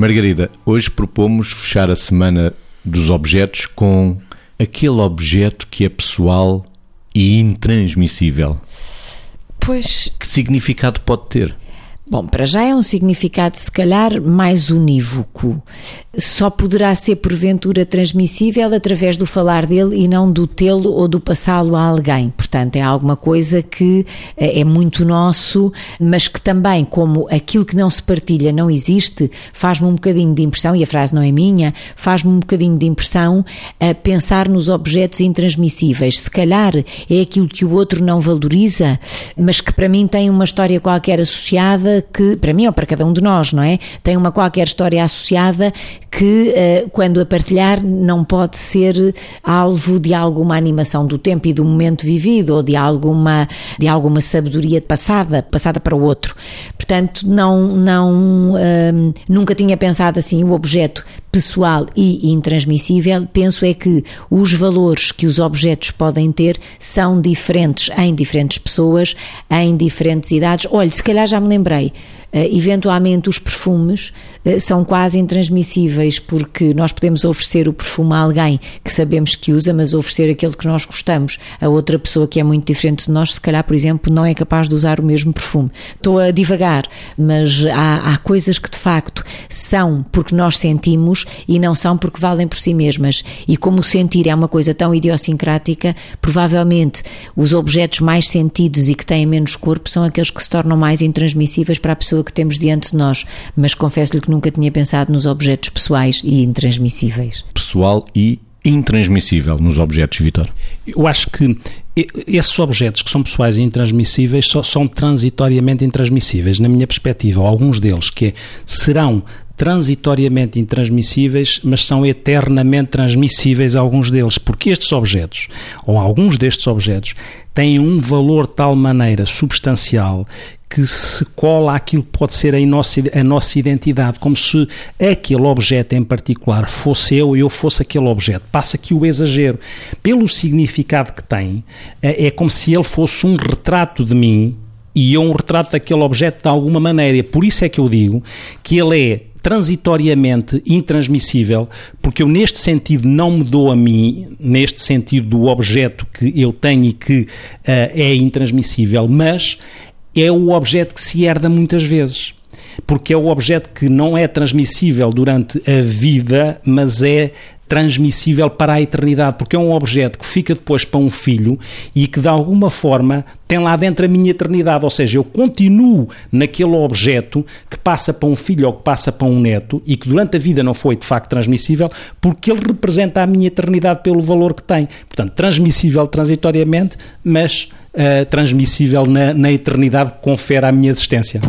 Margarida, hoje propomos fechar a semana dos objetos com aquele objeto que é pessoal e intransmissível. Pois. Que significado pode ter? Bom, para já é um significado, se calhar, mais unívoco. Só poderá ser, porventura, transmissível através do falar dele e não do tê-lo ou do passá-lo a alguém. Portanto, é alguma coisa que eh, é muito nosso, mas que também, como aquilo que não se partilha não existe, faz-me um bocadinho de impressão, e a frase não é minha, faz-me um bocadinho de impressão a pensar nos objetos intransmissíveis. Se calhar é aquilo que o outro não valoriza, mas que para mim tem uma história qualquer associada que, para mim ou para cada um de nós, não é? Tem uma qualquer história associada que, eh, quando a partilhar, não pode ser alvo de alguma animação do tempo e do momento vivido ou de alguma, de alguma sabedoria passada, passada para o outro. Portanto, não, não, ehm, nunca tinha pensado assim, o objeto pessoal e intransmissível, penso é que os valores que os objetos podem ter são diferentes em diferentes pessoas, em diferentes idades. Olha, se calhar já me lembrei, eventualmente, os perfumes uh, são quase intransmissíveis, porque nós podemos oferecer o perfume a alguém que sabemos que usa, mas oferecer aquele que nós gostamos a outra pessoa que é muito diferente de nós, se calhar, por exemplo, não é capaz de usar o mesmo perfume. Estou a divagar, mas há, há coisas que de facto são porque nós sentimos e não são porque valem por si mesmas. E como sentir é uma coisa tão idiosincrática, provavelmente os objetos mais sentidos e que têm menos corpo são aqueles que se tornam mais intransmissíveis para a pessoa pessoa que temos diante de nós, mas confesso-lhe que nunca tinha pensado nos objetos pessoais e intransmissíveis. Pessoal e intransmissível nos objetos, Vitor? Eu acho que esses objetos que são pessoais e intransmissíveis só são transitoriamente intransmissíveis, na minha perspectiva, alguns deles que serão transitoriamente intransmissíveis, mas são eternamente transmissíveis alguns deles, porque estes objetos, ou alguns destes objetos, têm um valor de tal maneira substancial que se cola àquilo que pode ser a nossa, a nossa identidade, como se aquele objeto em particular fosse eu e eu fosse aquele objeto. Passa aqui o exagero. Pelo significado que tem, é, é como se ele fosse um retrato de mim e eu um retrato daquele objeto de alguma maneira. Por isso é que eu digo que ele é transitoriamente intransmissível, porque eu neste sentido não me dou a mim, neste sentido do objeto que eu tenho e que uh, é intransmissível, mas é o objeto que se herda muitas vezes. Porque é o objeto que não é transmissível durante a vida, mas é transmissível para a eternidade, porque é um objeto que fica depois para um filho e que de alguma forma tem lá dentro a minha eternidade, ou seja, eu continuo naquele objeto que passa para um filho ou que passa para um neto e que durante a vida não foi de facto transmissível, porque ele representa a minha eternidade pelo valor que tem. Portanto, transmissível transitoriamente, mas uh, transmissível na, na eternidade que confere à minha existência.